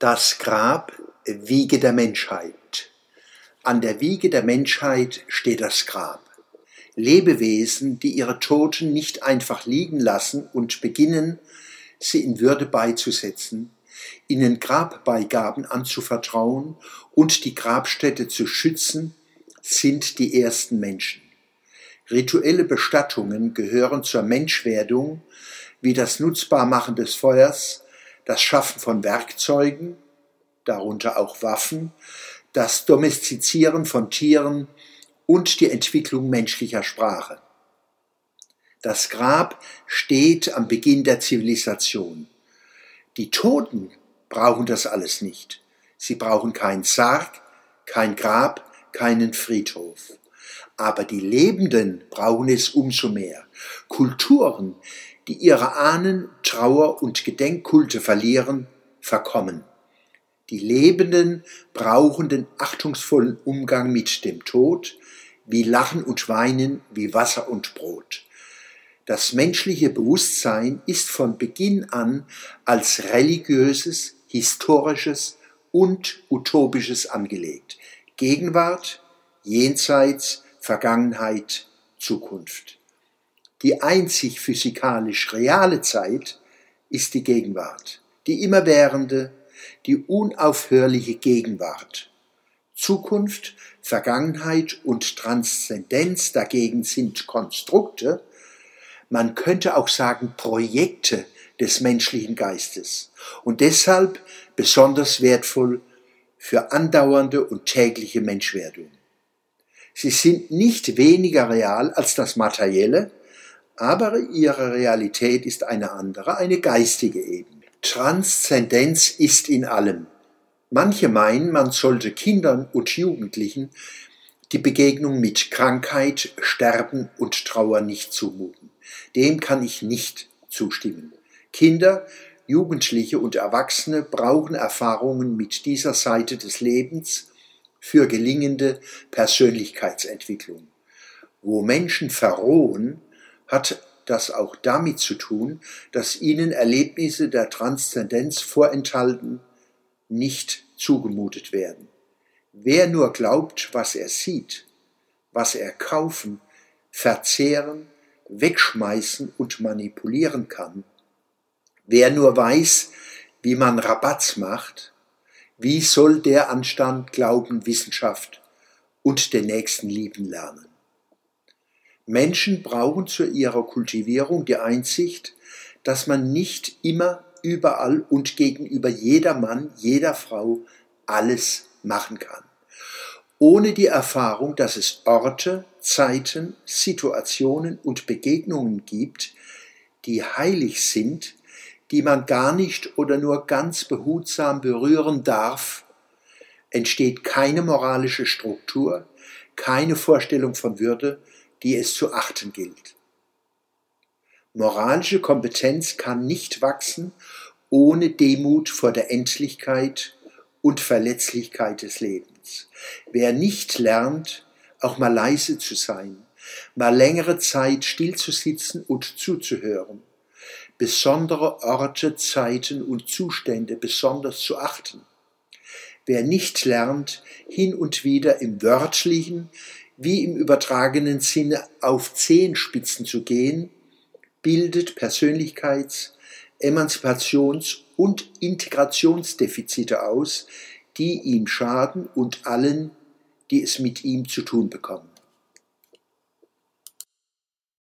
Das Grab, Wiege der Menschheit. An der Wiege der Menschheit steht das Grab. Lebewesen, die ihre Toten nicht einfach liegen lassen und beginnen, sie in Würde beizusetzen, ihnen Grabbeigaben anzuvertrauen und die Grabstätte zu schützen, sind die ersten Menschen. Rituelle Bestattungen gehören zur Menschwerdung, wie das Nutzbarmachen des Feuers, das Schaffen von Werkzeugen, darunter auch Waffen, das Domestizieren von Tieren und die Entwicklung menschlicher Sprache. Das Grab steht am Beginn der Zivilisation. Die Toten brauchen das alles nicht. Sie brauchen keinen Sarg, kein Grab, keinen Friedhof. Aber die Lebenden brauchen es umso mehr. Kulturen, die ihre Ahnen, Trauer und Gedenkkulte verlieren, verkommen. Die Lebenden brauchen den achtungsvollen Umgang mit dem Tod, wie Lachen und Weinen, wie Wasser und Brot. Das menschliche Bewusstsein ist von Beginn an als religiöses, historisches und utopisches angelegt. Gegenwart, Jenseits, Vergangenheit, Zukunft. Die einzig physikalisch reale Zeit ist die Gegenwart, die immerwährende, die unaufhörliche Gegenwart. Zukunft, Vergangenheit und Transzendenz dagegen sind Konstrukte, man könnte auch sagen Projekte des menschlichen Geistes und deshalb besonders wertvoll für andauernde und tägliche Menschwerdung. Sie sind nicht weniger real als das Materielle, aber ihre Realität ist eine andere, eine geistige Ebene. Transzendenz ist in allem. Manche meinen, man sollte Kindern und Jugendlichen die Begegnung mit Krankheit, Sterben und Trauer nicht zumuten. Dem kann ich nicht zustimmen. Kinder, Jugendliche und Erwachsene brauchen Erfahrungen mit dieser Seite des Lebens für gelingende Persönlichkeitsentwicklung. Wo Menschen verrohen, hat das auch damit zu tun, dass ihnen Erlebnisse der Transzendenz vorenthalten, nicht zugemutet werden. Wer nur glaubt, was er sieht, was er kaufen, verzehren, wegschmeißen und manipulieren kann, wer nur weiß, wie man Rabatz macht, wie soll der Anstand Glauben, Wissenschaft und den Nächsten lieben lernen? Menschen brauchen zu ihrer Kultivierung die Einsicht, dass man nicht immer überall und gegenüber jeder Mann, jeder Frau alles machen kann. Ohne die Erfahrung, dass es Orte, Zeiten, Situationen und Begegnungen gibt, die heilig sind, die man gar nicht oder nur ganz behutsam berühren darf, entsteht keine moralische Struktur, keine Vorstellung von Würde, die es zu achten gilt. Moralische Kompetenz kann nicht wachsen ohne Demut vor der Endlichkeit und Verletzlichkeit des Lebens. Wer nicht lernt, auch mal leise zu sein, mal längere Zeit stillzusitzen und zuzuhören, besondere Orte, Zeiten und Zustände besonders zu achten, wer nicht lernt, hin und wieder im wörtlichen wie im übertragenen Sinne auf Zehenspitzen zu gehen, bildet Persönlichkeits-, Emanzipations- und Integrationsdefizite aus, die ihm schaden und allen, die es mit ihm zu tun bekommen.